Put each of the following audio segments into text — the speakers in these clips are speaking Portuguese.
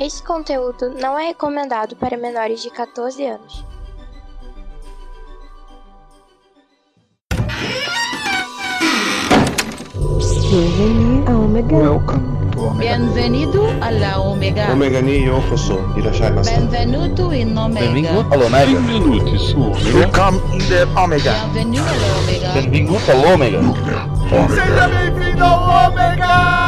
Este conteúdo não é recomendado para menores de 14 anos. Bienvenue à Omega. Welcome to Omega. Bienvenido Omega. Omega ni yokoso. Irashaimasu. Benvenuto in Omega. Benvingut all'Omega. Benvenuti su Omega. Welcome in the Omega. Bienvenido alla Omega. Benvingut all'Omega. Seja bem-vindo ao Omega!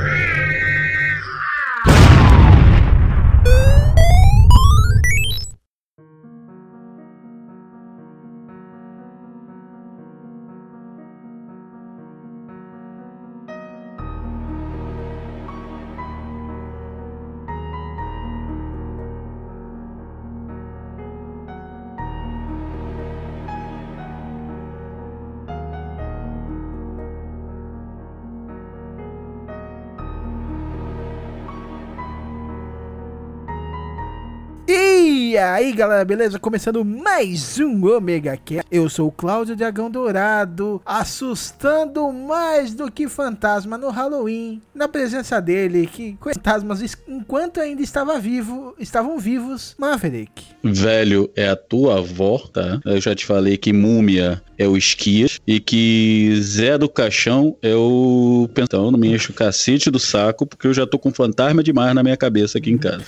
E aí galera, beleza? Começando mais um Omega Cast. Eu sou o Cláudio Dragão Dourado, assustando mais do que fantasma no Halloween, na presença dele, que fantasmas enquanto ainda estava vivo, estavam vivos, Maverick. Velho, é a tua avó, tá? Eu já te falei que múmia é o Esquias e que Zé do Caixão é o Então, não me enche o cacete do saco, porque eu já tô com fantasma demais na minha cabeça aqui em casa.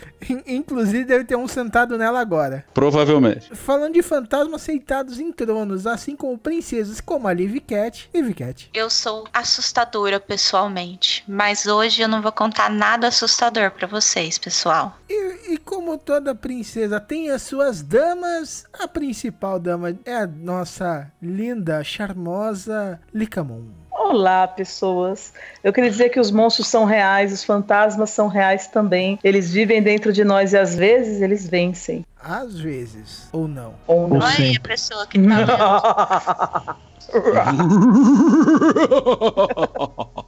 Inclusive deve ter um sentado nela agora. Provavelmente. Falando de fantasmas sentados em tronos, assim como princesas como a Liv Cat e Vicat. Eu sou assustadora pessoalmente, mas hoje eu não vou contar nada assustador pra vocês, pessoal. E, e como toda princesa tem as suas damas, a principal dama é a nossa linda, charmosa Licamon. Olá, pessoas. Eu queria dizer que os monstros são reais, os fantasmas são reais também. Eles vivem dentro de nós e às vezes eles vencem. Às vezes, ou não. Ou não. Olha a pessoa que tá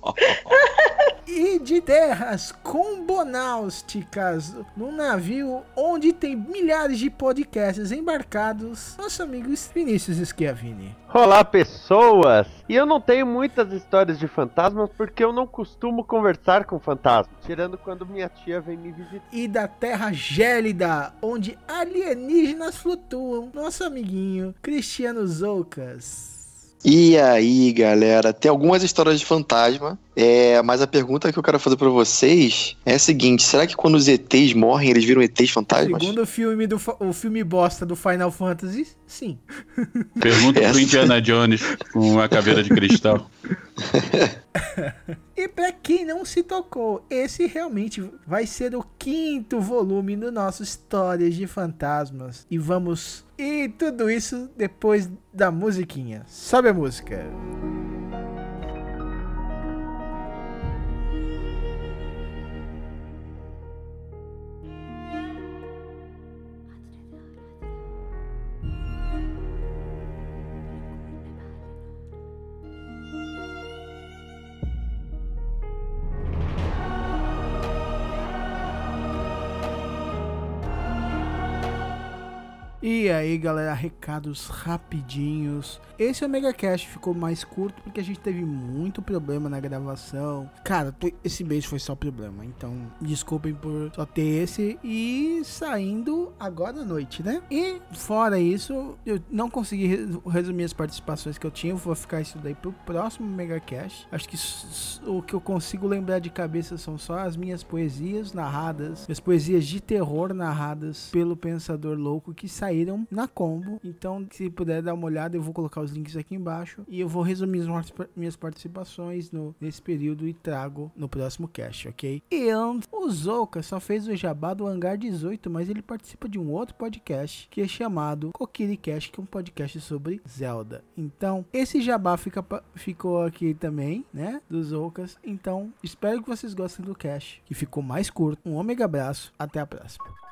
e de terras combonáusticas, num navio onde tem milhares de podcasts embarcados, nosso amigo Vinícius Schiavini. Olá, pessoas! E eu não tenho muitas histórias de fantasmas porque eu não costumo conversar com fantasmas, tirando quando minha tia vem me visitar. E da terra gélida, onde alienígenas flutuam, nosso amiguinho Cristiano Zoucas. E aí, galera, tem algumas histórias de fantasma, é, mas a pergunta que eu quero fazer pra vocês é a seguinte: será que quando os ETs morrem, eles viram ETs fantasmas? Segundo o filme, do, o filme bosta do Final Fantasy, sim. Pergunta pro Indiana Jones com a caveira de cristal. e pra quem não se tocou, esse realmente vai ser o quinto volume do nosso Histórias de Fantasmas. E vamos. E tudo isso depois da musiquinha. Sobe a música. E aí, galera, recados rapidinhos. Esse Omega Cast ficou mais curto porque a gente teve muito problema na gravação. Cara, esse mês foi só problema, então desculpem por só ter esse e saindo agora à noite, né? E fora isso, eu não consegui resumir as participações que eu tinha, vou ficar isso daí pro próximo Omega Cast. Acho que o que eu consigo lembrar de cabeça são só as minhas poesias narradas, as poesias de terror narradas pelo Pensador Louco que saíram saíram na combo. Então, se puder dar uma olhada, eu vou colocar os links aqui embaixo. E eu vou resumir as minhas participações no, nesse período e trago no próximo cast, ok? E o Zouka só fez o jabá do Hangar 18, mas ele participa de um outro podcast que é chamado Kokiri Cast, que é um podcast sobre Zelda. Então, esse jabá fica, ficou aqui também, né? Dos Zoukas. Então, espero que vocês gostem do cast, que ficou mais curto. Um ômega abraço, até a próxima.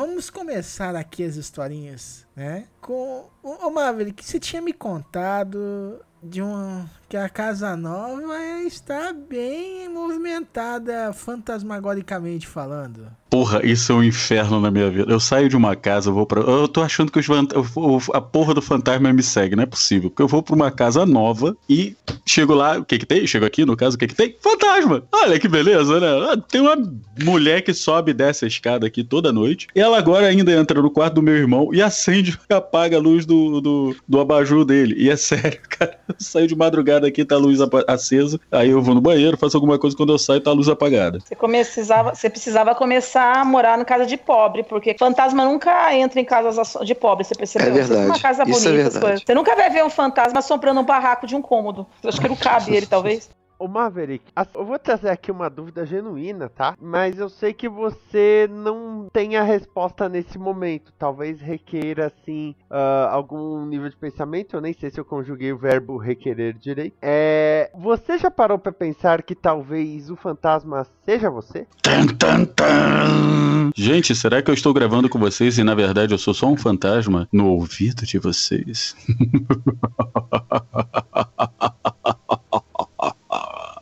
Vamos começar aqui as historinhas, né? Com ô, Maverick, você tinha me contado de uma que a casa nova está bem movimentada fantasmagoricamente falando. Porra, isso é um inferno na minha vida. Eu saio de uma casa, eu vou pra. Eu tô achando que os a porra do fantasma me segue, não é possível. Porque eu vou pra uma casa nova e chego lá, o que que tem? Chego aqui, no caso, o que que tem? Fantasma! Olha que beleza, né? Ah, Tem uma mulher que sobe e desce a escada aqui toda noite. E ela agora ainda entra no quarto do meu irmão e acende e apaga a luz do, do, do abajur dele. E é sério, cara. Eu saio de madrugada aqui, tá a luz acesa. Aí eu vou no banheiro, faço alguma coisa, quando eu saio, tá a luz apagada. Você, precisava, você precisava começar a morar na casa de pobre, porque fantasma nunca entra em casas de pobre, você percebeu? É verdade. Uma casa Isso é bonita, as verdade. coisas. Você nunca vai ver um fantasma assombrando um barraco de um cômodo. Eu acho que não cabe ele, talvez. Ô Maverick, eu vou trazer aqui uma dúvida genuína, tá? Mas eu sei que você não tem a resposta nesse momento. Talvez requeira, assim, ah, algum nível de pensamento. Eu nem sei se eu conjuguei o verbo requerer direito. É. Você já parou pra pensar que talvez o fantasma seja você? Tan, tan, tan. Gente, será que eu estou gravando com vocês e na verdade eu sou só um fantasma no ouvido de vocês?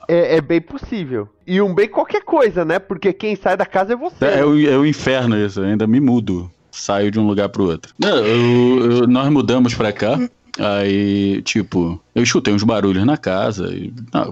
É, é bem possível. E um bem qualquer coisa, né? Porque quem sai da casa é você. É, o, é o inferno isso, eu ainda me mudo. Saio de um lugar pro outro. Eu- eu- nós mudamos pra cá. Aí, tipo, eu escutei uns barulhos na casa.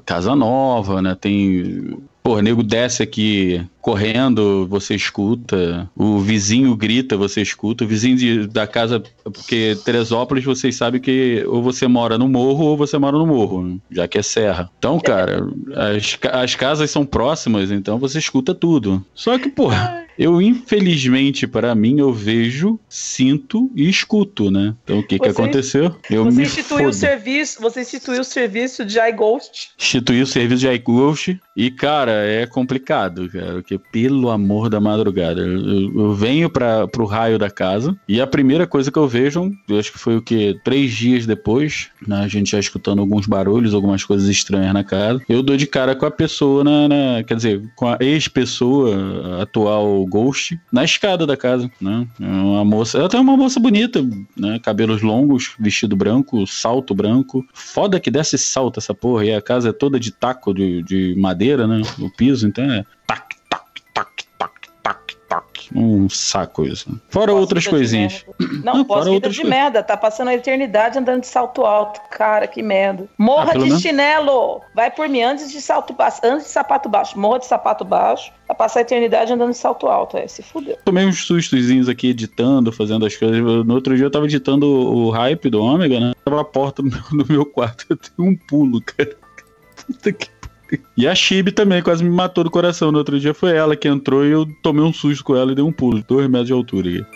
casa nova, né? Tem. Pô, nego desce aqui correndo, você escuta. O vizinho grita, você escuta. O vizinho de- da casa. Porque Teresópolis, vocês sabem que ou você mora no morro ou você mora no morro, já que é serra. Então, cara, as, as casas são próximas, então você escuta tudo. Só que, porra. Eu, infelizmente, para mim, eu vejo, sinto e escuto, né? Então, o que que Você- aconteceu? Eu você me instituiu o serviço, você instituiu o serviço de iGhost. Instituí o serviço de iGhost e, cara, é complicado, cara, porque pelo amor da madrugada, eu, eu venho para pro raio da casa e a primeira coisa que eu vejo, eu acho que foi o que três dias depois, né, a gente já escutando alguns barulhos, algumas coisas estranhas na casa, eu dou de cara com a pessoa na, na- quer dizer, com a ex-pessoa, a Ghost, na escada da casa, né? É Uma moça, ela tem uma moça bonita, né? Cabelos longos, vestido branco, salto branco. Foda que desce salto essa porra. E a casa é toda de taco de, de madeira, né? O piso, então é tac. Um saco isso. Fora outras coisinhas. Não, Não, fora outras de coisas. merda. Tá passando a eternidade andando de salto alto. Cara, que merda. Morra Ah, de menos- chinelo. Vai por mim antes de salto baixo. Antes de sapato baixo. Morra de sapato baixo. Vai passar a eternidade andando de salto alto. É, se fudeu. Tomei uns sustozinhos aqui editando, fazendo as coisas. No outro dia eu tava editando o, hype do Ômega, né? Tava a porta no meu, no meu quarto. Eu tenho um pulo, cara. Puta que. E a Chibi também quase me matou do coração. No outro dia foi ela que entrou e eu tomei um susto com ela e dei um pulo. Dois metros de altura aqui.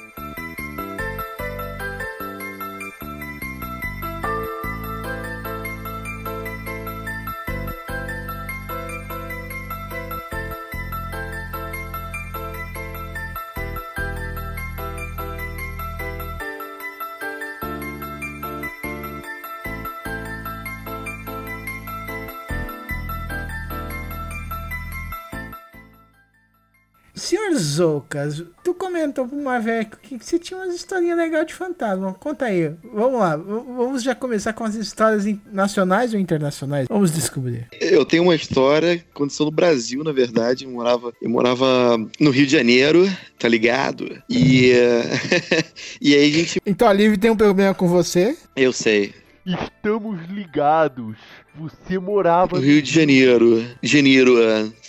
Zoucas, tu comentou pro Maveco que você tinha umas historinhas legais de fantasma. Conta aí. Vamos lá. Vamos já começar com as histórias nacionais ou internacionais? Vamos descobrir. Eu tenho uma história que aconteceu no Brasil, na verdade. Eu morava, eu morava no Rio de Janeiro, tá ligado? E, eh, e aí a gente. Então a Liv tem um problema com você. Eu sei. Estamos ligados. Você morava No Rio de Janeiro. Janeiro,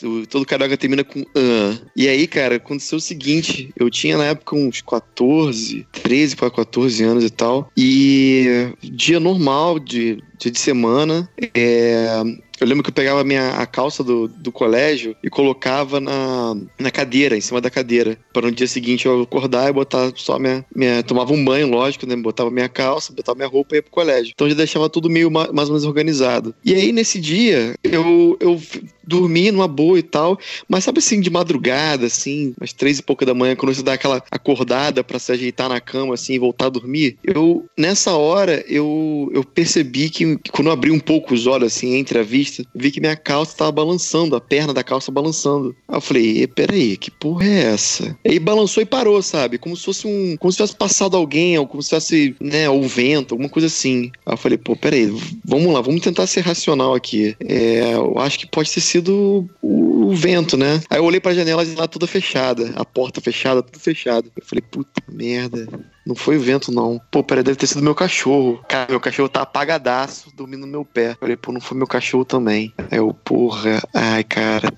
o- todo carioca termina com an. E aí, cara, aconteceu o seguinte: eu tinha na época uns 14, 13 para 14 anos e tal. E dia normal, de, dia de semana, é, eu lembro que eu pegava a, minha, a calça do, do colégio e colocava na, na cadeira, em cima da cadeira. Para no dia seguinte eu acordar e botar só minha, minha. Tomava um banho, lógico, né? Botava minha calça, botava minha roupa e ia pro colégio. Então já deixava tudo meio ma- mais ou menos organizado. E aí, nesse dia, eu, eu dormi numa boa e tal. Mas sabe assim, de madrugada, assim, umas três e pouca da manhã, quando você dá aquela acordada pra se ajeitar na cama, assim, e voltar a dormir, eu, nessa hora, eu, eu percebi que, que quando eu abri um pouco os olhos, assim, entre a vista, vi que minha calça tava balançando, a perna da calça balançando. Aí eu falei, "E, peraí, que porra é essa? E balançou e parou, sabe? Como se fosse um. Como se tivesse passado alguém, ou como se tivesse, né, o vento, alguma coisa assim. Aí eu falei, pô, peraí, vamos lá, vamos tentar ser racional aqui. É, eu acho que pode ter sido o, vento, né? Aí eu olhei pra janela e lá toda fechada, a porta fechada, tudo fechado. Eu falei, puta merda. Não foi o vento, não. Pô, peraí, deve ter sido meu cachorro. Cara, meu cachorro tá apagadaço, dormindo no meu pé. Eu falei, pô, não foi meu cachorro também. Aí eu, porra, ai, cara.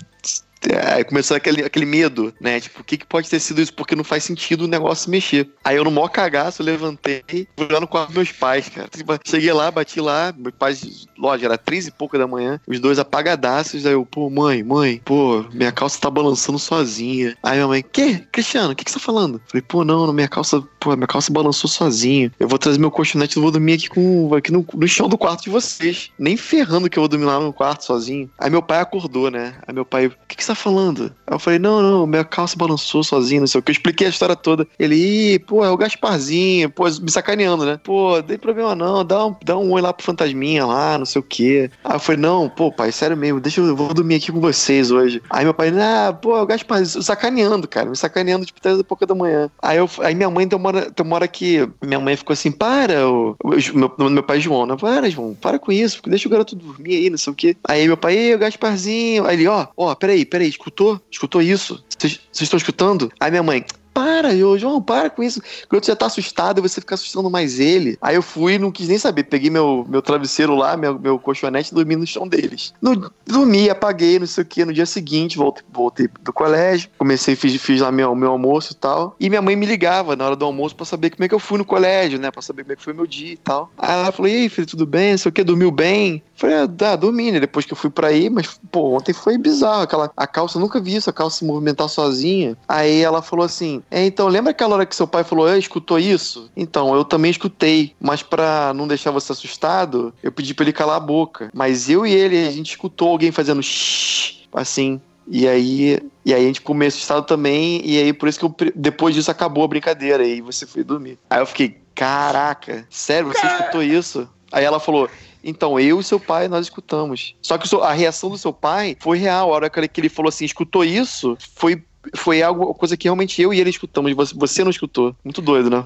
Aí começou aquele, aquele medo, né? Tipo, o que, que pode ter sido isso? Porque não faz sentido o negócio mexer. Aí eu, no maior cagaço, levantei, fui lá no quarto dos meus pais, cara. Cheguei lá, bati lá, meus pais, lógico, era três e pouca da manhã, os dois apagadaços. Aí eu, pô, mãe, mãe, pô, minha calça tá balançando sozinha. Aí minha mãe, que? Cristiano, o que, que você tá falando? Falei, pô, não, minha calça, pô, minha calça balançou sozinho. Eu vou trazer meu colchonete, eu vou dormir aqui, com, aqui no, no chão do quarto de vocês. Nem ferrando que eu vou dormir lá no quarto sozinho. Aí meu pai acordou, né? Aí meu pai, o que, que você tá falando? Aí eu falei, não, não, minha calça balançou sozinho, não sei o que. Eu expliquei a história toda. Ele, Ih, pô, é o Gasparzinho, pô, me sacaneando, né? Pô, não tem problema não, dá um, dá um oi lá pro fantasminha lá, não sei o que. Aí eu falei, não, pô, pai, sério mesmo, deixa eu, eu vou dormir aqui com vocês hoje. Aí meu pai, ah, pô, é o Gasparzinho, sacaneando, cara, me sacaneando, tipo, três e pouca da manhã. Aí, eu, aí minha mãe uma hora que minha mãe ficou assim, para, o, meu, meu pai João, né? Para, João, para com isso, deixa o garoto dormir aí, não sei o que. Aí meu pai, o Gasparzinho. Aí ele, ó, ó, peraí, peraí, escutou? Escutou isso? Vocês estão escutando? Aí minha mãe, para, ô, João, para com isso. O garoto já tá assustado você fica assustando mais ele. Aí eu fui, não quis nem saber. Peguei meu, meu travesseiro lá, meu, meu colchonete e dormi no chão deles. No, dormi, apaguei, não sei o que. No dia seguinte, voltei, voltei do colégio. Comecei, fiz, fiz lá meu, meu almoço e tal. E minha mãe me ligava na hora do almoço pra saber como é que eu fui no colégio, né? Pra saber como é que foi meu dia e tal. Aí ela falou: E aí, filho, tudo bem? Não sei o que, dormiu bem? Falei, ah, dormi, né? Depois que eu fui pra aí, mas, pô, ontem foi bizarro. Aquela, a calça, eu nunca vi isso, a calça se movimentar sozinha. Aí ela falou assim: É, então, lembra aquela hora que seu pai falou, "Ah, escutou isso? Então, eu também escutei, mas pra não deixar você assustado, eu pedi pra ele calar a boca. Mas eu e ele, a gente escutou alguém fazendo shh, assim. E aí, e aí a gente ficou assustado também, e aí por isso que eu, depois disso acabou a brincadeira, e você foi dormir. Aí eu fiquei, caraca, sério, você escutou isso? Aí ela falou, então, eu e seu pai, nós escutamos. Só que a reação do seu pai foi real. A hora que ele falou assim, escutou isso, foi, foi algo, coisa que realmente eu e ele escutamos. Você, não escutou. Muito doido, né?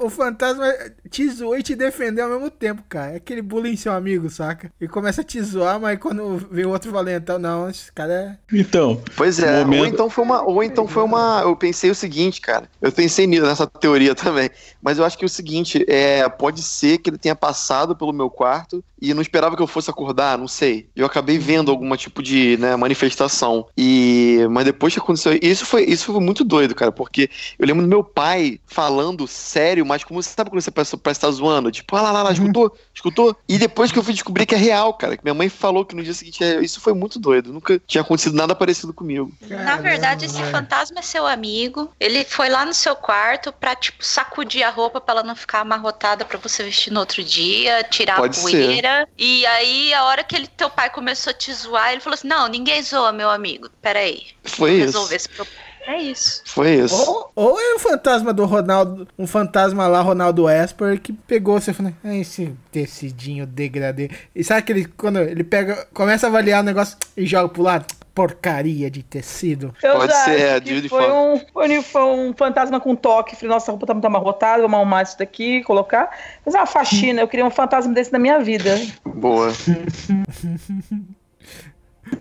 O fantasma te zoou e te defendeu ao mesmo tempo, cara. É aquele bullying seu amigo, saca? E começa a te zoar, mas quando vem o outro valentão, não, esse cara é. Então. Pois é, Momento- ou então foi uma. Ou então foi uma. Eu pensei o seguinte, cara. Eu pensei nisso, nessa teoria também. Mas eu acho que é o seguinte, é, pode ser que ele tenha passado pelo meu quarto e não esperava que eu fosse acordar, não sei. Eu acabei vendo alguma tipo de né, manifestação. E. Mas depois que aconteceu. Isso foi, isso foi muito doido, cara, porque eu lembro do meu pai falando sério, mas como você sabe quando você parece, parece estar zoando? Tipo, ah lá, lá, lá, escutou? Escutou? E depois que eu fui descobrir que é real, cara. Que minha mãe falou que no dia seguinte. é- Isso foi muito doido. Nunca tinha acontecido nada parecido comigo. Na verdade, esse fantasma é seu amigo. Ele foi lá no seu quarto pra, tipo, sacudir a roupa pra ela não ficar amarrotada pra você vestir no outro dia, tirar Pode a ser. poeira. E aí, a hora que ele, teu pai começou a te zoar, ele falou assim: Não, ninguém zoa, meu amigo. Peraí. Foi vou isso. resolver esse problema. É isso. Foi isso. Ou, ou é o fantasma do Ronaldo, um fantasma lá, Ronaldo Esper, que pegou você e falou, ah, esse tecidinho degradê. E sabe aquele, quando ele pega, começa a avaliar o negócio e joga pro lado? Porcaria de tecido. Eu Pode já ser, é, que de foi um, foi, foi um fantasma com toque. Falei, nossa, a roupa tá muito amarrotada, vamos arrumar isso daqui, colocar. Fazer uma faxina, eu queria um fantasma desse na minha vida. Boa.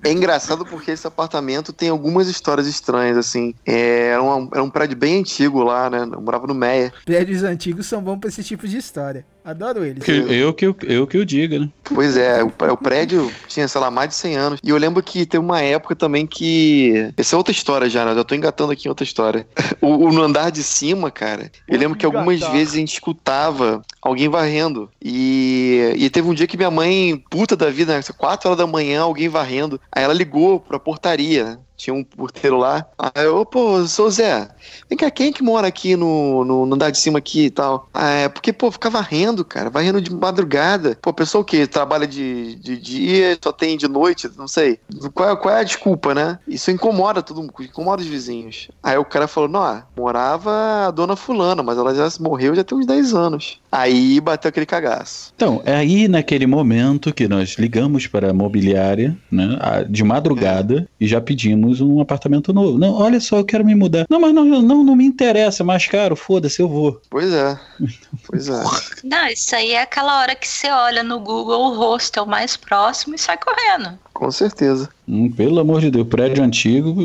É engraçado porque esse apartamento tem algumas histórias estranhas, assim. É, era, um, era um prédio bem antigo lá, né? Eu morava no Meia. Prédios antigos são bons pra esse tipo de história. Adoro eles. Que- eu, que, eu, eu que eu diga, né? Pois é, o, o prédio tinha, sei lá, mais de 100 anos. E eu lembro que teve uma época também que. Essa é outra história já, né? Eu já tô engatando aqui em outra história. O, o- no andar de cima, cara, eu lembro que algumas Engatar. vezes a gente escutava alguém varrendo. E, e teve um dia que minha mãe, puta da vida, né? 4 horas da manhã, alguém varrendo. Aí ela ligou pra portaria, né? Tinha um porteiro lá. Aí eu, pô, sou Zé. Vem cá, quem é que mora aqui no, no, no andar de cima aqui e tal? Ah, é, porque, pô, fica varrendo, cara. Varrendo de madrugada. Pô, pessoa o quê? Trabalha de, de dia, só tem de noite, não sei. Qual é, qual é a desculpa, né? Isso incomoda todo mundo, incomoda os vizinhos. Aí o cara falou, não, morava a dona fulana, mas ela já morreu já tem uns 10 anos. Aí bateu aquele cagaço. Então, é aí naquele momento que nós ligamos para a mobiliária, né, de madrugada, e já pedimos um apartamento novo. Não, olha só, eu quero me mudar. Não, mas não, não, não me interessa, é mais caro, foda-se, eu vou. Pois é. Pois é. Não, isso aí é aquela hora que você olha no Google o hostel mais próximo e sai correndo. Com certeza. Hum, pelo amor de Deus, prédio antigo,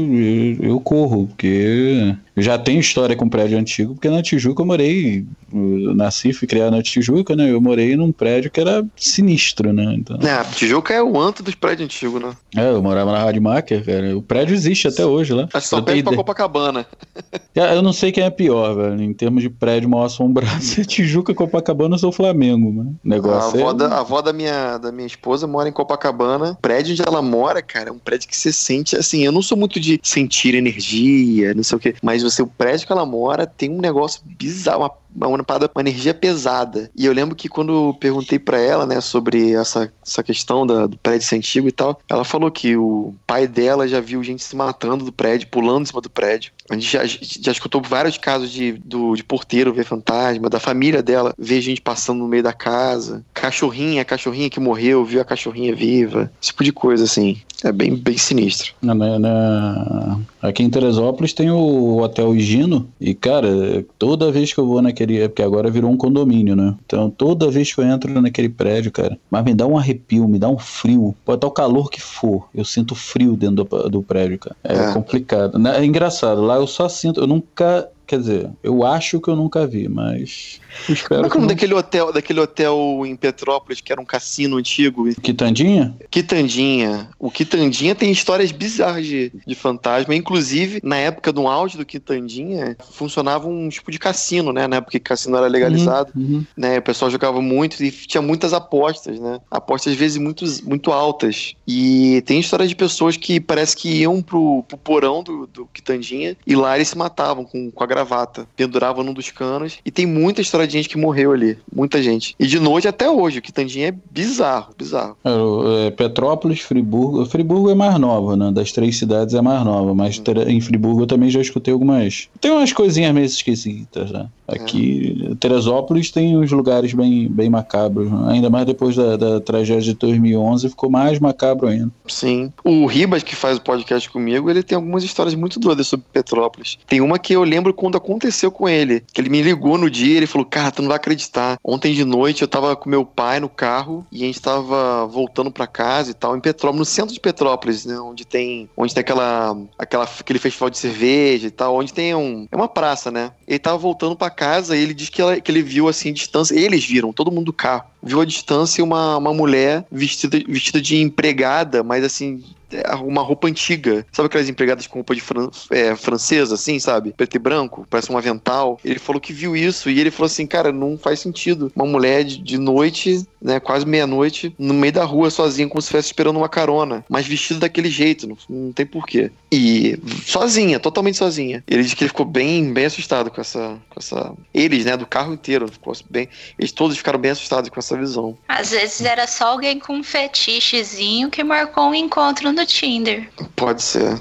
eu, corro, porque eu já tenho história com prédio antigo, porque na Tijuca eu morei, eu nasci, fui criado na Tijuca, né? Eu morei num prédio que era sinistro, né? Então, É, Tijuca é o anto dos prédios antigos, né? é, eu morava na Rádio Macker, cara. O prédio existe até hoje lá. Acho que só pede pra. Copacabana. Eu não sei quem é pior, velho. Em termos de prédio mal assombrado, se é Tijuca, Copacabana, eu sou Flamengo, mano. O A negócio avó, é... da, a avó da, minha, da minha esposa mora em Copacabana. O prédio onde ela mora, cara, um prédio que você sente, assim, eu não sou muito de sentir energia, não sei o quê, mas você, o prédio que ela mora tem um negócio bizarro, uma, uma, parada- uma energia pesada. E eu lembro que quando eu perguntei pra ela, né, sobre essa, essa questão da- do prédio ser antigo e tal, ela falou que o pai dela já viu gente se matando do prédio, pulando em cima do prédio. A gente já, já escutou vários casos de, do, de porteiro ver fantasma, da família dela ver gente passando no meio da casa, cachorrinha, a cachorrinha que morreu, viu a cachorrinha viva, esse tipo de coisa, assim. É bem, bem sinistro. Na- na- Aqui em Teresópolis tem o Hotel Higino e, cara, toda vez que eu vou naquele... é Porque agora virou um condomínio, né? Então, toda vez que eu entro naquele prédio, cara, mas me dá um arrepio, me dá um frio. Pode estar o calor que for, eu sinto frio dentro do, do prédio, cara. É, É. complicado. Na- É engraçado, lá eu só sinto... Eu nunca... Quer dizer, eu acho que eu nunca vi, mas... espero Como é que não... daquele hotel, daquele hotel em Petrópolis que era um cassino antigo? Quitandinha? Quitandinha. O Quitandinha tem histórias bizarras de, de fantasma. Inclusive, na época do auge do Quitandinha, funcionava um tipo de cassino, né? Na época que cassino era legalizado. Uhum. né? O pessoal jogava muito e tinha muitas apostas, né? Apostas às vezes muito, muito altas. E tem história de pessoas que parece que iam pro, pro porão do, do Quitandinha e lá eles se matavam com, com a gravata, penduravam num dos canos. E tem muita história de gente que morreu ali, muita gente. E de noite até hoje, o Quitandinha é bizarro, bizarro. É, é, Petrópolis, Friburgo. Friburgo é mais nova, né? Das três cidades é mais nova, mas Tere- em Friburgo eu também já escutei algumas. Tem umas coisinhas meio esquisitas, né? Aqui, Teresópolis tem uns lugares bem, bem macabros, né? ainda mais depois da, da tragédia de 2011, ficou mais macabro ainda. Sim. O Ribas, que faz o podcast comigo, ele tem algumas histórias muito doidas sobre Petrópolis. Tem uma que eu lembro quando aconteceu com ele. Que ele me ligou no dia ele falou: Cara, tu não vai acreditar. Ontem de noite eu tava com meu pai no carro e a gente tava voltando pra casa e tal, em Petrópolis, no centro de Petrópolis, né? Onde tem, onde tem aquela, aquela, aquele festival de cerveja e tal, onde tem um. É uma praça, né? Ele tava voltando pra casa ele disse que, ela- que ele viu assim distância. Eles viram, todo mundo do carro. Viu a distância uma, uma mulher vestida, vestida de empregada, mas assim, é, uma roupa antiga. Sabe aquelas empregadas com roupa de fran- é, francesa, assim, sabe? Preto e branco, parece um avental. Ele falou que viu isso e ele falou assim, cara, não faz sentido. Uma mulher de, de noite, né, quase meia-noite, no meio da rua sozinha, como se estivesse esperando uma carona, mas vestida daquele jeito, não, não tem porquê. E sozinha, totalmente sozinha. Ele disse que ele ficou bem, bem assustado com essa, com essa... Eles, né, do carro inteiro, ficou bem... Eles todos ficaram bem assustados com essa visão. Às vezes era só alguém com um fetichezinho que marcou um encontro no Tinder. Pode ser.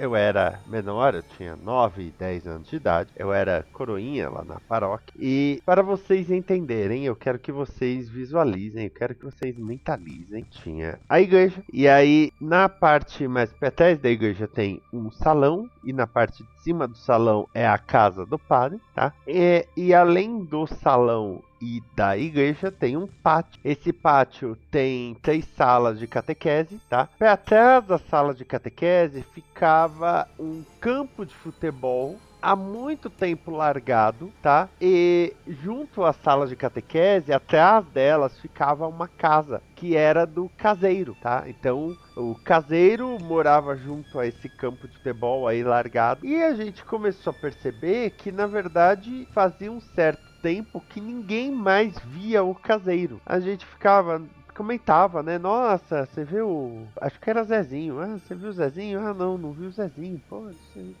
Eu era menor, eu tinha 9, 10 anos de idade, eu era coroinha lá na paróquia. E para vocês entenderem, eu quero que vocês visualizem, eu quero que vocês mentalizem. Tinha a igreja, e aí na parte mais trás da igreja tem um salão, e na parte de cima do salão é a casa do padre, tá? E, e além do salão e da igreja tem um pátio. Esse pátio tem três salas de catequese, tá? Pé atrás da sala de catequese ficava um campo de futebol há muito tempo largado, tá? E junto à sala de catequese, atrás delas ficava uma casa que era do caseiro, tá? Então o caseiro morava junto a esse campo de futebol aí largado e a gente começou a perceber que na verdade fazia um certo tempo que ninguém mais via o caseiro. A gente ficava comentava, né? Nossa, você viu. Acho que era Zezinho. Ah, você viu o Zezinho? Ah, não, não viu o Zezinho. Pô,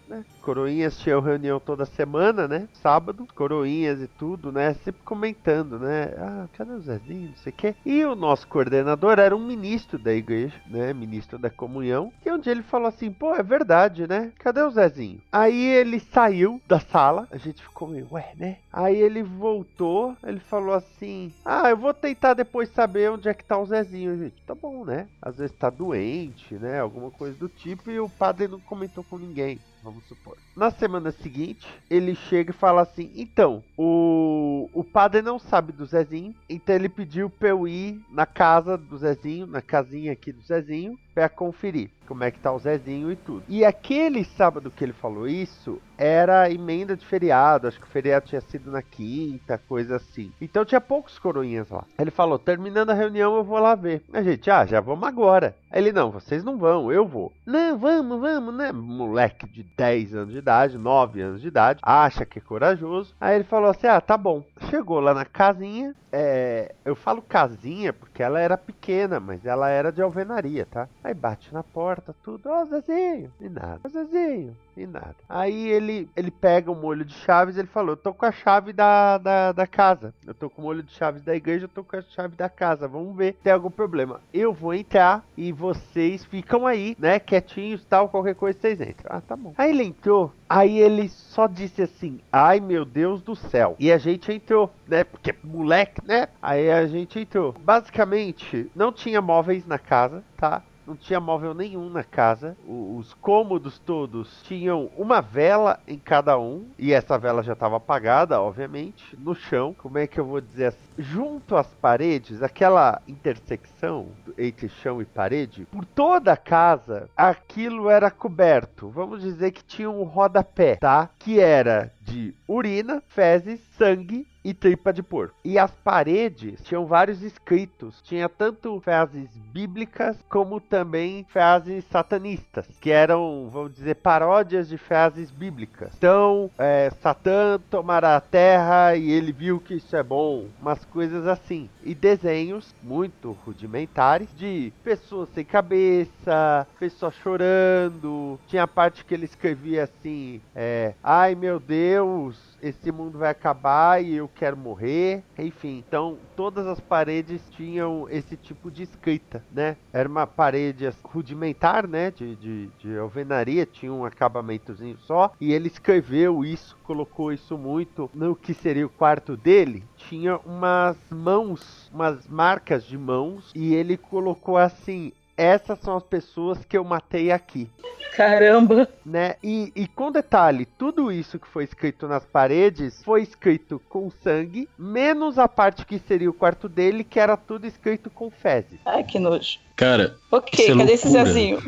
né? Coroinhas tinham reunião toda semana, né? Sábado, coroinhas e tudo, né? Sempre comentando, né? Ah, cadê o Zezinho? Não sei o quê. E o nosso coordenador era um ministro da igreja, né? Ministro da comunhão. Um dia ele falou assim: pô, é verdade, né? Cadê o Zezinho? Aí ele saiu da sala. A gente ficou meio, ué, né? Aí ele voltou. Ele falou assim: ah, eu vou tentar depois saber onde é que tá o Zezinho, gente. Tá bom, né? Às vezes tá doente, né? Alguma coisa do tipo, e o padre não comentou com ninguém vamos supor. Na semana seguinte, ele chega e fala assim: então, o, o padre não sabe do Zezinho, então ele pediu pra eu ir na casa do Zezinho, na casinha aqui do Zezinho, pra conferir como é que tá o Zezinho e tudo. E aquele sábado que ele falou isso era emenda de feriado, acho que o feriado tinha sido na quinta, coisa assim. Então tinha poucos coroinhas lá. Ele falou: terminando a reunião, eu vou lá ver. A gente, ah, já vamos agora. Ele, não, vocês não vão, eu vou. Não, vamos, vamos, né? Moleque de 10 anos de idade, 9 anos de idade, acha que é corajoso. Aí ele falou assim: ah, tá bom. Chegou lá na casinha, é, eu falo casinha porque ela era pequena, mas ela era de alvenaria, tá? Aí bate na porta, tudo, ó, oh, Zezinho, e nada, oh, Zezinho, e nada. Aí ele, ele pega o molho de chaves ele falou: Eu tô com a chave da, da, da casa. Eu tô com o molho de chaves da igreja, eu tô com a chave da casa. Vamos ver se tem algum problema. Eu vou entrar e vocês ficam aí, né? Quietinhos tal, qualquer coisa vocês entram. Ah, tá bom. Aí ele entrou, aí ele só disse assim: Ai meu Deus do céu. E a gente entrou, né? Porque moleque, né? Aí a gente entrou. Basicamente, não tinha móveis na casa, tá? Não tinha móvel nenhum na casa. O, os cômodos todos tinham uma vela em cada um. E essa vela já estava apagada, obviamente. No chão, como é que eu vou dizer assim? Junto às paredes, aquela intersecção entre chão e parede, por toda a casa, aquilo era coberto. Vamos dizer que tinha um rodapé, tá? Que era de urina, fezes, sangue e tripa de porco. E as paredes tinham vários escritos. Tinha tanto frases bíblicas como também frases satanistas, que eram, vamos dizer, paródias de frases bíblicas. Então, é, Satã tomará a terra e ele viu que isso é bom. Umas coisas assim. E desenhos muito rudimentares de pessoas sem cabeça, pessoas chorando. Tinha a parte que ele escrevia assim: é, Ai meu Deus esse mundo vai acabar e eu quero morrer. Enfim, então todas as paredes tinham esse tipo de escrita, né? Era uma parede rudimentar, né? De, de, de alvenaria, tinha um acabamentozinho só. E ele escreveu isso, colocou isso muito no que seria o quarto dele. Tinha umas mãos, umas marcas de mãos. E ele colocou assim: essas são as pessoas que eu matei aqui. Caramba! Né? E, e com detalhe, tudo isso que foi escrito nas paredes foi escrito com sangue, menos a parte que seria o quarto dele, que era tudo escrito com fezes. Ai, que nojo. Cara, ok, cadê loucura. esse Zezinho?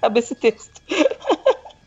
Cabe esse texto.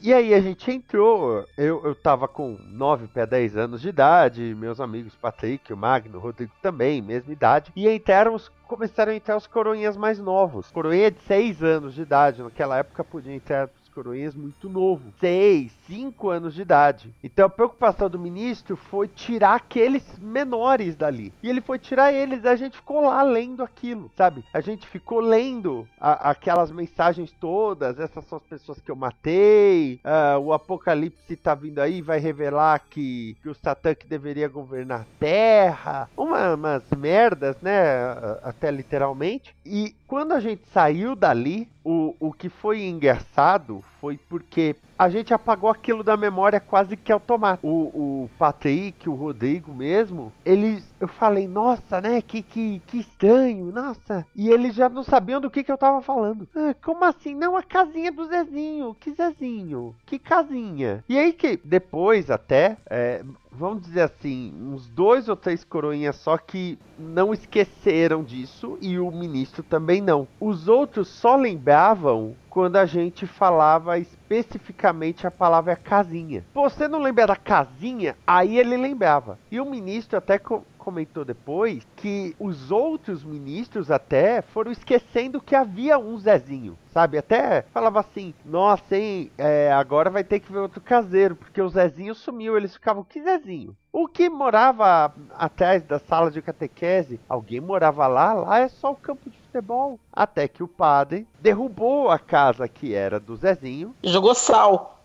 E aí a gente entrou, eu, eu tava com 9 para 10 anos de idade, meus amigos Patrick, o Magno, o Rodrigo também, mesma idade, e entraram os começaram a entrar os coroinhas mais novos. Coroinha de 6 anos de idade, naquela época podia entrar coroinhas muito novo, 6, 5 anos de idade. Então a preocupação do ministro foi tirar aqueles menores dali. E ele foi tirar eles, a gente ficou lá lendo aquilo, sabe? A gente ficou lendo a, aquelas mensagens todas, essas são as pessoas que eu matei, uh, o apocalipse tá vindo aí, vai revelar que, que o Satã que deveria governar a Terra, uma, umas merdas, né? Até literalmente. E quando a gente saiu dali, o, o que foi engraçado foi porque a gente apagou aquilo da memória quase que automático. O, o Patrick, o Rodrigo mesmo, eles. Eu falei, nossa, né? Que, que, que estranho, nossa. E eles já não sabiam do que, que eu tava falando. Ah, como assim? Não, a casinha do Zezinho. Que Zezinho? Que casinha? E aí que depois até. É, vamos dizer assim, uns dois ou três coroinhas só que não esqueceram disso e o ministro também não. Os outros só lembravam quando a gente falava especificamente a palavra casinha. Você não lembra da casinha? Aí ele lembrava. E o ministro até comentou depois que os outros ministros até foram esquecendo que havia um Zezinho, sabe? Até falava assim, nossa, hein, é, agora vai ter que ver outro caseiro, porque o Zezinho sumiu. Eles ficavam, que Zezinho? O que morava atrás da sala de catequese, alguém morava lá, lá é só o campo de futebol. Até que o padre derrubou a casa que era do Zezinho. Jogou sal.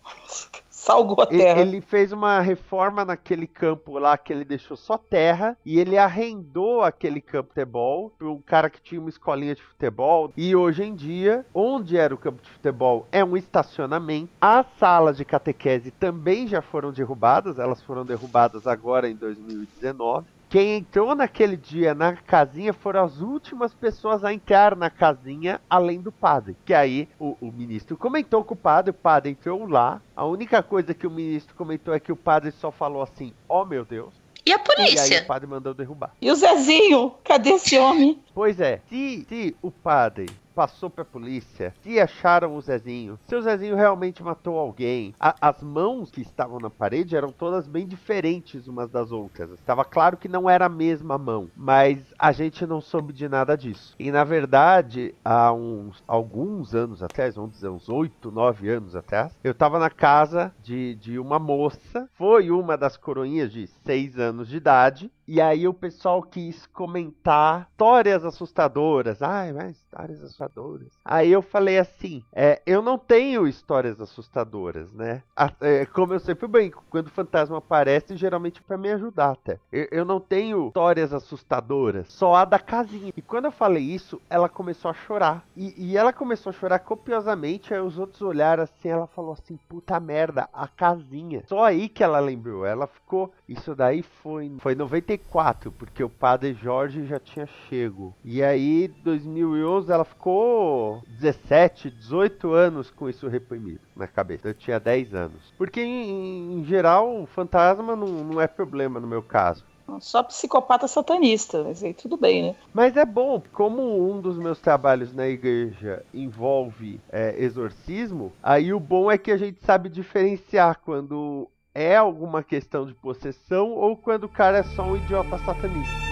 Salgou a terra. Ele fez uma reforma naquele campo lá que ele deixou só terra e ele arrendou aquele campo de futebol para um cara que tinha uma escolinha de futebol. E hoje em dia, onde era o campo de futebol é um estacionamento. As salas de catequese também já foram derrubadas, elas foram derrubadas agora em 2019. Quem entrou naquele dia na casinha foram as últimas pessoas a entrar na casinha, além do padre. Que aí o, o, ministro comentou com o padre, o padre entrou lá. A única coisa que o ministro comentou é que o padre só falou assim: Ó oh, meu Deus. E a polícia? E aí o padre mandou derrubar. E o Zezinho? Cadê esse homem? Pois é, se, se o padre passou pra polícia, se acharam o Zezinho, se o Zezinho realmente matou alguém. A, as mãos que estavam na parede eram todas bem diferentes umas das outras. Estava claro que não era a mesma mão, mas a gente não soube de nada disso. E na verdade, há uns alguns anos atrás, vamos dizer uns 8, 9 anos atrás, eu estava na casa de, de uma moça, foi uma das coroinhas de 6 anos de idade, e aí o pessoal quis comentar histórias assustadoras. Ai, mas histórias assustadoras. Aí eu falei assim: é, eu não tenho histórias assustadoras, né? É, como eu sempre brinco, quando o fantasma aparece, geralmente é pra me ajudar até. Eu, eu não tenho histórias assustadoras, só a da casinha. E quando eu falei isso, ela começou a chorar. E, e ela começou a chorar copiosamente. Aí os outros olharam assim, ela falou assim: puta merda, a casinha. Só aí que ela lembrou. Ela ficou. Isso daí foi, foi 94, porque o padre Jorge já tinha chego. E aí, 2011, ela ficou 17, 18 anos com isso reprimido na cabeça. Eu tinha 10 anos. Porque, em, em geral, fantasma não, não é problema no meu caso. Só psicopata satanista, mas aí tudo bem, né? Mas é bom, como um dos meus trabalhos na igreja envolve é, exorcismo, aí o bom é que a gente sabe diferenciar quando é alguma questão de possessão ou quando o cara é só um idiota satanista.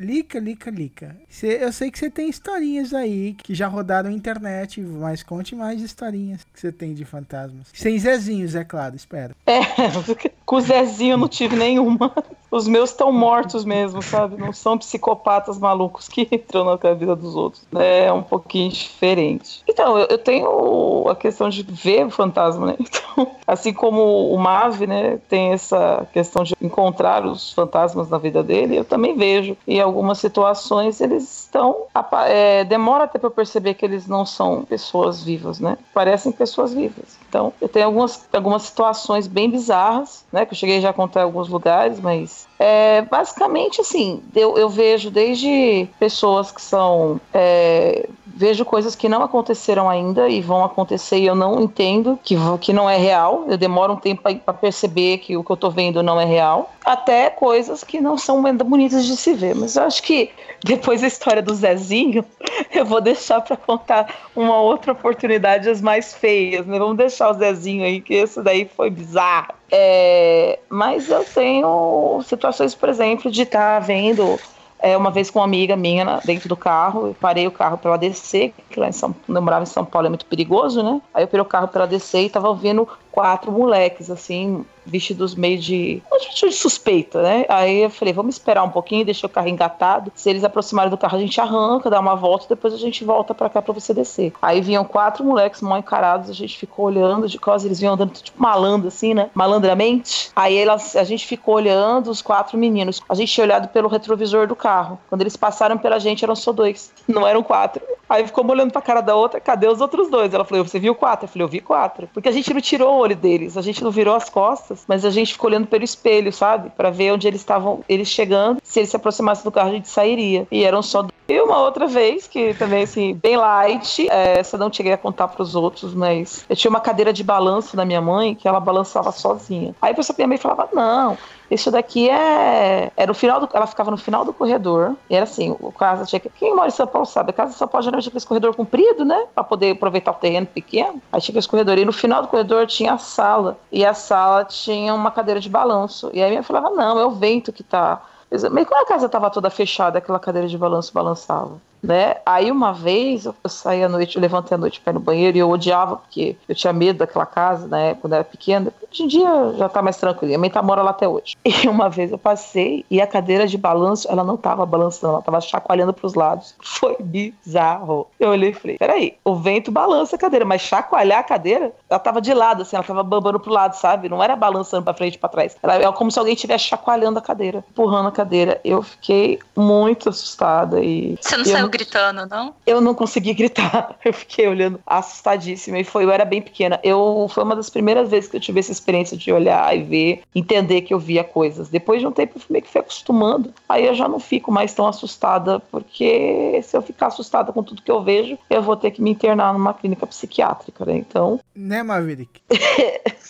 Lica, lica, lica. Cê, eu sei que você tem historinhas aí que já rodaram na internet, mas conte mais historinhas que você tem de fantasmas. Sem Zezinhos, é claro, espero. É, com o Zezinho eu não tive nenhuma. Os meus estão mortos mesmo, sabe? Não são psicopatas malucos que entram na vida dos outros. É um pouquinho diferente. Então, eu, eu tenho a questão de ver o fantasma, né? Então, assim como o Mave, né, tem essa questão de encontrar os fantasmas na vida dele, eu também vejo. E algumas situações eles estão. É, demora até para perceber que eles não são pessoas vivas, né? Parecem pessoas vivas. Então, eu tenho algumas, algumas situações bem bizarras, né? Que eu cheguei já a contar em alguns lugares, mas é, basicamente, assim, eu, eu, vejo desde pessoas que são. É, vejo coisas que não aconteceram ainda e vão acontecer e eu não entendo que, que não é real. Eu demoro um tempo para perceber que o que eu tô vendo não é real. Até coisas que não são bonitas de se ver. Mas eu acho que depois da história do Zezinho, eu vou deixar para contar uma outra oportunidade, as mais feias, né? Vamos deixar o Zezinho aí, que esse daí foi bizarro. É, mas eu tenho situações, por exemplo, de estar tá vendo é, uma vez com uma amiga minha dentro do carro, eu parei o carro para ela descer, que lá em São, eu morava em São Paulo é muito perigoso, né? Aí eu parei o carro para ela descer e tava ouvindo quatro moleques, assim, vestidos meio de. De suspeita, né? Aí eu falei, vamos esperar um pouquinho, deixa o carro engatado. Se eles aproximarem do carro, a gente arranca, dá uma volta, depois a gente volta pra cá pra você descer. Aí vinham quatro moleques mal encarados, a gente ficou olhando de costas, eles vinham andando tipo malandro, assim, né? Malandramente. Aí elas, a gente ficou olhando os quatro meninos. A gente tinha olhado pelo retrovisor do carro. Quando eles passaram pela gente, eram só dois, não eram quatro. Aí ficou olhando pra cara da outra, cadê os outros dois? Ela falou, você viu quatro? Eu falei, eu vi quatro. Porque a gente não tirou olho deles, a gente não virou as costas, mas a gente ficou olhando pelo espelho, sabe? Pra ver onde eles estavam, eles chegando. Se eles se aproximassem do carro, a gente sairia. E eram só. E uma outra vez, que também, assim, bem light, é, essa não cheguei a contar pros outros, mas eu tinha uma cadeira de balanço da minha mãe que ela balançava sozinha. Aí a pessoa minha mãe falava, não, isso daqui é. Era no final do. Ela ficava no final do corredor. E era assim, o casa tinha que. Quem mora em São Paulo sabe, a casa de São Paulo geralmente tinha esse corredor comprido, né? Pra poder aproveitar o terreno pequeno. Aí tinha esse corredor. E no final do corredor tinha a sala. E a sala tinha uma cadeira de balanço. E aí minha mãe falava, não, é o vento que tá. Mas quando a casa tava toda fechada, aquela cadeira de balanço balançava né? Aí uma vez eu saí à noite, eu levantei à noite para ir no banheiro e eu odiava porque eu tinha medo daquela casa, né? Quando eu era pequena. Hoje em dia já tá mais tranquilo. Minha mãe tá mora lá até hoje. E uma vez eu passei e a cadeira de balanço, ela não tava balançando, ela tava chacoalhando para os lados. Foi bizarro. Eu olhei e falei: peraí, o vento balança a cadeira, mas chacoalhar a cadeira, ela tava de lado, assim, ela tava bambando pro lado, sabe? Não era balançando para frente e pra trás. Era é como se alguém estivesse chacoalhando a cadeira, empurrando a cadeira. Eu fiquei muito assustada e. Você não saiu gritando, não? Eu não consegui gritar. Eu fiquei olhando assustadíssima. E foi, eu era bem pequena. Eu foi uma das primeiras vezes que eu tive essa experiência de olhar e ver, entender que eu via coisas. Depois de um tempo eu meio que fui acostumando. Aí eu já não fico mais tão assustada, porque se eu ficar assustada com tudo que eu vejo, eu vou ter que me internar numa clínica psiquiátrica, né? Então. Né, Maverick?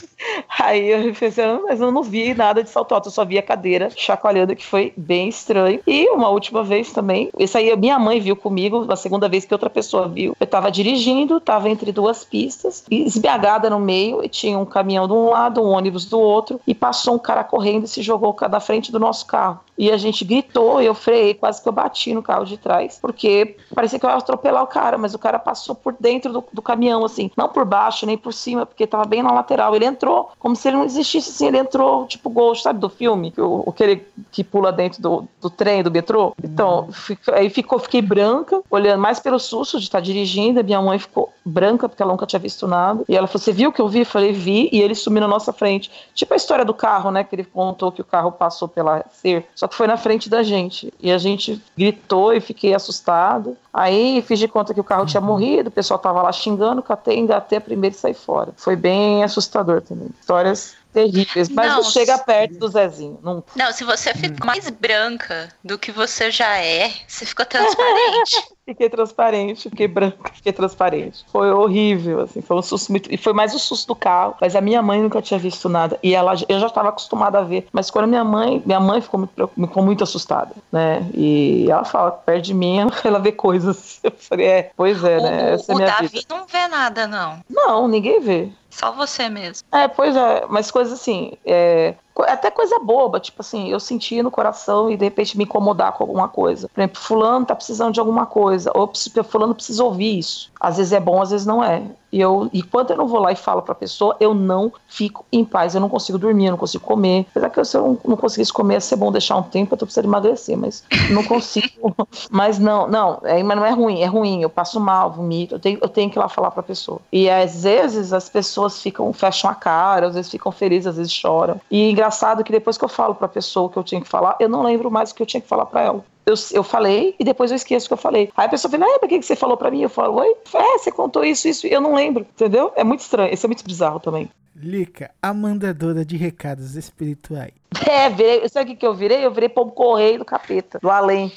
Aí eu pensei, mas eu não vi nada de salto alto, eu só vi a cadeira chacoalhando, que foi bem estranho. E uma última vez também, isso aí minha mãe viu comigo, a segunda vez que outra pessoa viu. Eu tava dirigindo, tava entre duas pistas, esbiagada no meio, e tinha um caminhão de um lado, um ônibus do outro, e passou um cara correndo e se jogou da frente do nosso carro. E a gente gritou, eu freiei, quase que eu bati no carro de trás, porque parecia que eu ia atropelar o cara, mas o cara passou por dentro do, do caminhão, assim, não por baixo nem por cima, porque tava bem na lateral. Ele entrou como se ele não existisse, assim, ele entrou tipo Ghost, sabe, do filme? O, aquele que pula dentro do, do trem, do metrô. Então, fico, aí ficou, fiquei branca, olhando mais pelo susto de estar dirigindo, a minha mãe ficou branca, porque ela nunca tinha visto nada. E ela falou: Você viu o que eu vi? Eu falei: Vi, e ele sumiu na nossa frente. Tipo a história do carro, né? Que ele contou que o carro passou pela ser, só que foi na frente da gente. E a gente gritou e fiquei assustado. Aí fiz de conta que o carro tinha morrido, o pessoal tava lá xingando, catei, engatei a primeira e saí fora. Foi bem assustador também. Histórias terríveis, mas não, não chega perto do Zezinho. Nunca. Não, se você fica mais branca do que você já é, você ficou transparente. fiquei transparente, fiquei branca, fiquei transparente. Foi horrível, assim, foi um susto muito. E foi mais o susto do carro, mas a minha mãe nunca tinha visto nada. E ela, eu já estava acostumada a ver. Mas quando a minha mãe, minha mãe ficou muito, ficou muito assustada, né? E ela fala, perto de mim, ela vê coisas. Eu falei, é, pois é, né? O, Essa é o minha Davi vida. não vê nada, não. Não, ninguém vê. Só você mesmo. É, pois é, mas coisas assim, é, até coisa boba, tipo assim, eu sentia no coração e de repente me incomodar com alguma coisa. Por exemplo, fulano tá precisando de alguma coisa, ou fulano precisa ouvir isso. Às vezes é bom, às vezes não é. E eu, enquanto eu não vou lá e falo pra pessoa, eu não fico em paz, eu não consigo dormir, eu não consigo comer. Apesar que se eu não conseguisse comer, ia ser bom deixar um tempo, eu tô precisando emagrecer, mas não consigo. mas não, não, é, mas não é ruim, é ruim, eu passo mal, vomito, eu tenho, eu tenho que ir lá falar pra pessoa. E às vezes as pessoas ficam, fecham a cara, às vezes ficam felizes, às vezes choram. E engraçado que depois que eu falo pra pessoa o que eu tinha que falar, eu não lembro mais o que eu tinha que falar pra ela. Eu, eu falei e depois eu esqueço o que eu falei. Aí a pessoa fala, ah, pra que que você falou pra mim? Eu falo, oi? É, você contou isso, isso, eu não lembro, entendeu? É muito estranho, isso é muito bizarro também. Lica, a mandadora de recados espirituais. É, virei, sabe o que, que eu virei? Eu virei pombo correio do capeta, do além.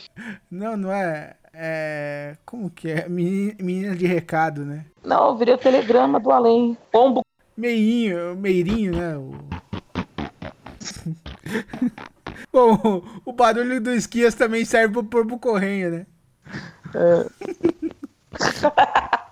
Não, não é. É. Como que é? Menina, menina de recado, né? Não, eu virei o telegrama do além. Pombo. Meirinho, meirinho, né? O... Bom, o barulho do esquias também serve pro pombo correio, né? É.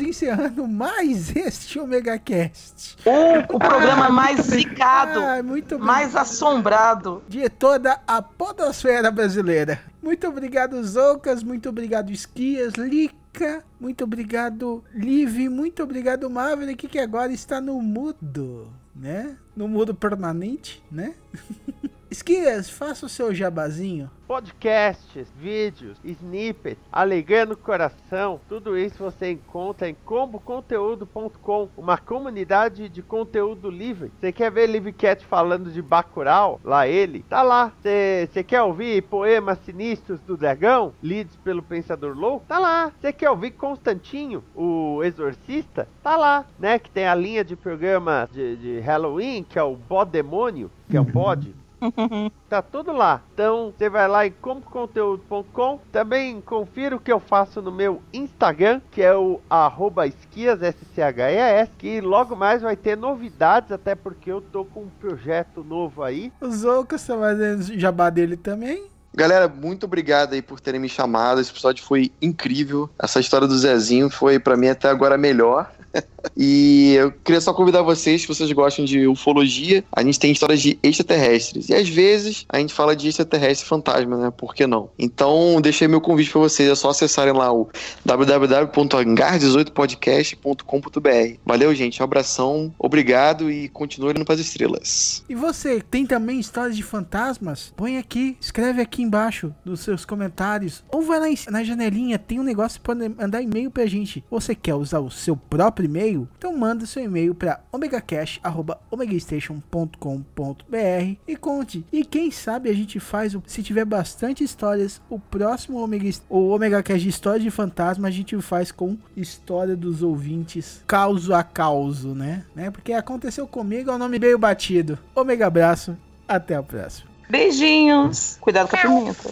estamos encerrando mais este Omega Cast. O, o programa mais zicado, Ah, mais assombrado. de toda a podosfera brasileira. Muito obrigado, Zoucas. Muito obrigado, Esquias, Lica. Muito obrigado, Liv. Muito obrigado, Maverick, que agora está no mudo, né? No mudo permanente, né? Esquias, faça o seu jabazinho. Podcasts, vídeos, snippets, alegrando o coração, tudo isso você encontra em comboconteúdo.com, uma comunidade de conteúdo livre. Você quer ver Livecat falando de Bacurau? Lá ele, tá lá. Você quer ouvir poemas sinistros do dragão, lidos pelo Pensador Louco? Tá lá. Você quer ouvir Constantinho, o exorcista? Tá lá, né? Que tem a linha de programa de, de Halloween, que é o Bodemônio, que é o bode. Tá tudo lá. Então você vai lá em comconteúdo.com. Também confira o que eu faço no meu Instagram, que é o arroba esquias, S-C-H-E-S, que logo mais vai ter novidades, até porque eu tô com um projeto novo aí. O Zoucas tá fazendo jabá dele também. Galera, muito obrigado aí por terem me chamado. Esse episódio foi incrível. Essa história do Zezinho foi pra mim até agora a melhor. e eu queria só convidar vocês, se vocês gostam de ufologia, a gente tem histórias de extraterrestres. E às vezes a gente fala de extraterrestre fantasma, né? Por que não? Então, deixei meu convite pra vocês. É só acessarem lá o www.hangar18podcast.com.br. Valeu, gente. Um abração. Obrigado e continue indo pras estrelas. E você, tem também histórias de fantasmas? Põe aqui, escreve aqui embaixo nos seus comentários. Ou vai lá na janelinha, tem um negócio para mandar e-mail pra gente. Você quer usar o seu próprio e-mail? Então manda seu e-mail para omegacash.omegastation.com.br e conte. E quem sabe a gente faz, o- se tiver bastante histórias, o próximo Omega, o Omega Cash de história de fantasma a gente faz com história dos ouvintes, causo a causo, né? né? Porque aconteceu comigo, é o nome meio batido. Omega abraço, até a próxima. Beijinhos. Cuidado com a pimenta.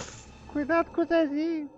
Cuidado com o Zezinho.